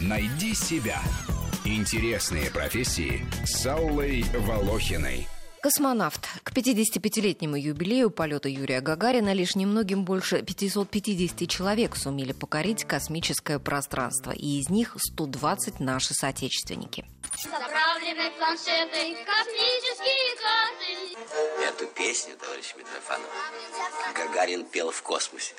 Найди себя. Интересные профессии с Аллой Волохиной. Космонавт. К 55-летнему юбилею полета Юрия Гагарина лишь немногим больше 550 человек сумели покорить космическое пространство, и из них 120 наши соотечественники. Заправлены планшеты, космические карты. Эту песню, товарищ Митрофанов, Гагарин пел в космосе.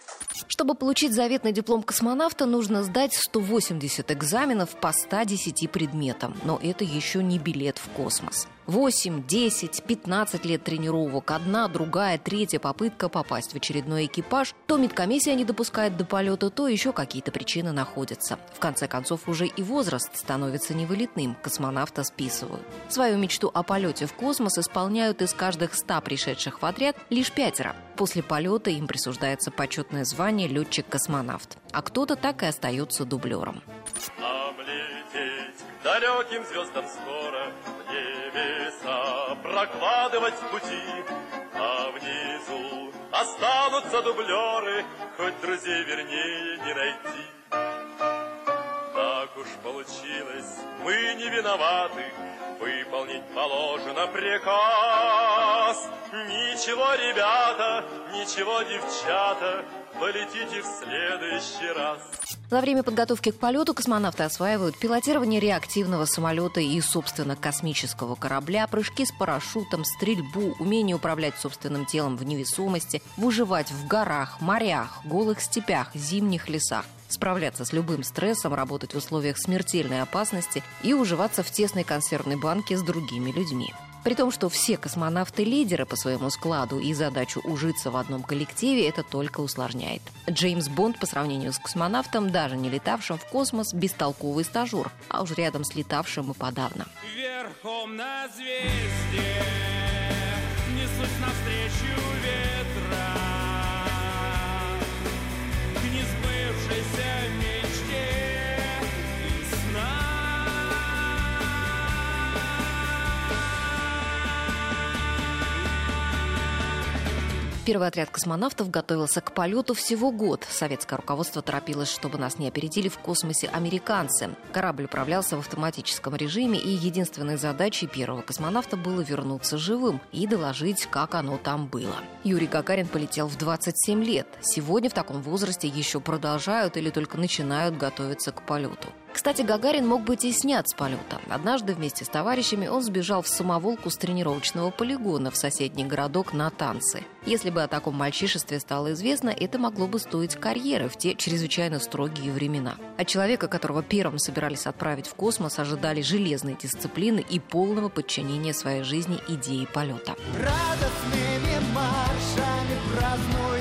Чтобы получить заветный диплом космонавта, нужно сдать 180 экзаменов по 110 предметам. Но это еще не билет в космос. 8, 10, 15 лет тренировок, одна, другая, третья попытка попасть в очередной экипаж. То медкомиссия не допускает до полета, то еще какие-то причины находятся. В конце концов, уже и возраст становится невылетным, космонавта списывают. Свою мечту о полете в космос исполняют из каждых 100 пришедших в отряд лишь пятеро. После полета им присуждается почетное звание летчик-космонавт. А кто-то так и остается дублером. Облететь далеким звездам скоро небеса прокладывать пути, а внизу останутся дублеры, хоть друзей вернее не найти. Уж получилось, мы не виноваты, выполнить положено приказ. Ничего, ребята, ничего, девчата, полетите в следующий раз. За время подготовки к полету космонавты осваивают пилотирование реактивного самолета и, собственно, космического корабля, прыжки с парашютом, стрельбу, умение управлять собственным телом в невесомости, выживать в горах, морях, голых степях, зимних лесах справляться с любым стрессом, работать в условиях смертельной опасности и уживаться в тесной консервной банке с другими людьми. При том, что все космонавты лидеры по своему складу и задачу ужиться в одном коллективе это только усложняет. Джеймс Бонд по сравнению с космонавтом, даже не летавшим в космос, бестолковый стажер, а уж рядом с летавшим и подавно. Верхом на звезде несусь навстречу Первый отряд космонавтов готовился к полету всего год. Советское руководство торопилось, чтобы нас не опередили в космосе американцы. Корабль управлялся в автоматическом режиме, и единственной задачей первого космонавта было вернуться живым и доложить, как оно там было. Юрий Гагарин полетел в 27 лет. Сегодня в таком возрасте еще продолжают или только начинают готовиться к полету. Кстати, Гагарин мог быть и снят с полета. Однажды вместе с товарищами он сбежал в самоволку с тренировочного полигона в соседний городок на танцы. Если бы о таком мальчишестве стало известно, это могло бы стоить карьеры в те чрезвычайно строгие времена. От человека, которого первым собирались отправить в космос, ожидали железной дисциплины и полного подчинения своей жизни идеи полета. Радостными маршами празднует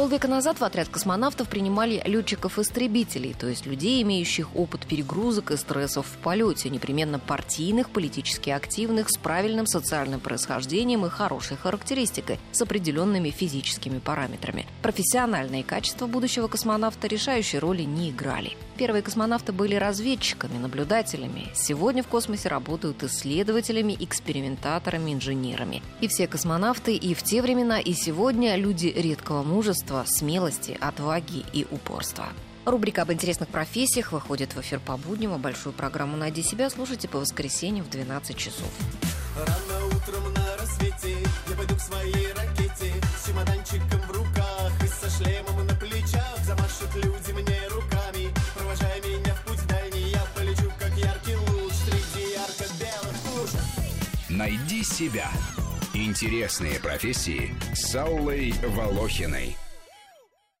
Полвека назад в отряд космонавтов принимали летчиков-истребителей, то есть людей, имеющих опыт перегрузок и стрессов в полете, непременно партийных, политически активных, с правильным социальным происхождением и хорошей характеристикой, с определенными физическими параметрами. Профессиональные качества будущего космонавта решающей роли не играли. Первые космонавты были разведчиками, наблюдателями. Сегодня в космосе работают исследователями, экспериментаторами, инженерами. И все космонавты и в те времена, и сегодня люди редкого мужества, смелости, отваги и упорства. Рубрика об интересных профессиях выходит в эфир по будням, а большую программу «Найди себя» слушайте по воскресеньям в 12 часов. Рано утром на рассвете я пойду к своей ракете с чемоданчиком в руках и со шлемом на плечах замашут люди мне Найди себя. Интересные профессии с Аллой Волохиной.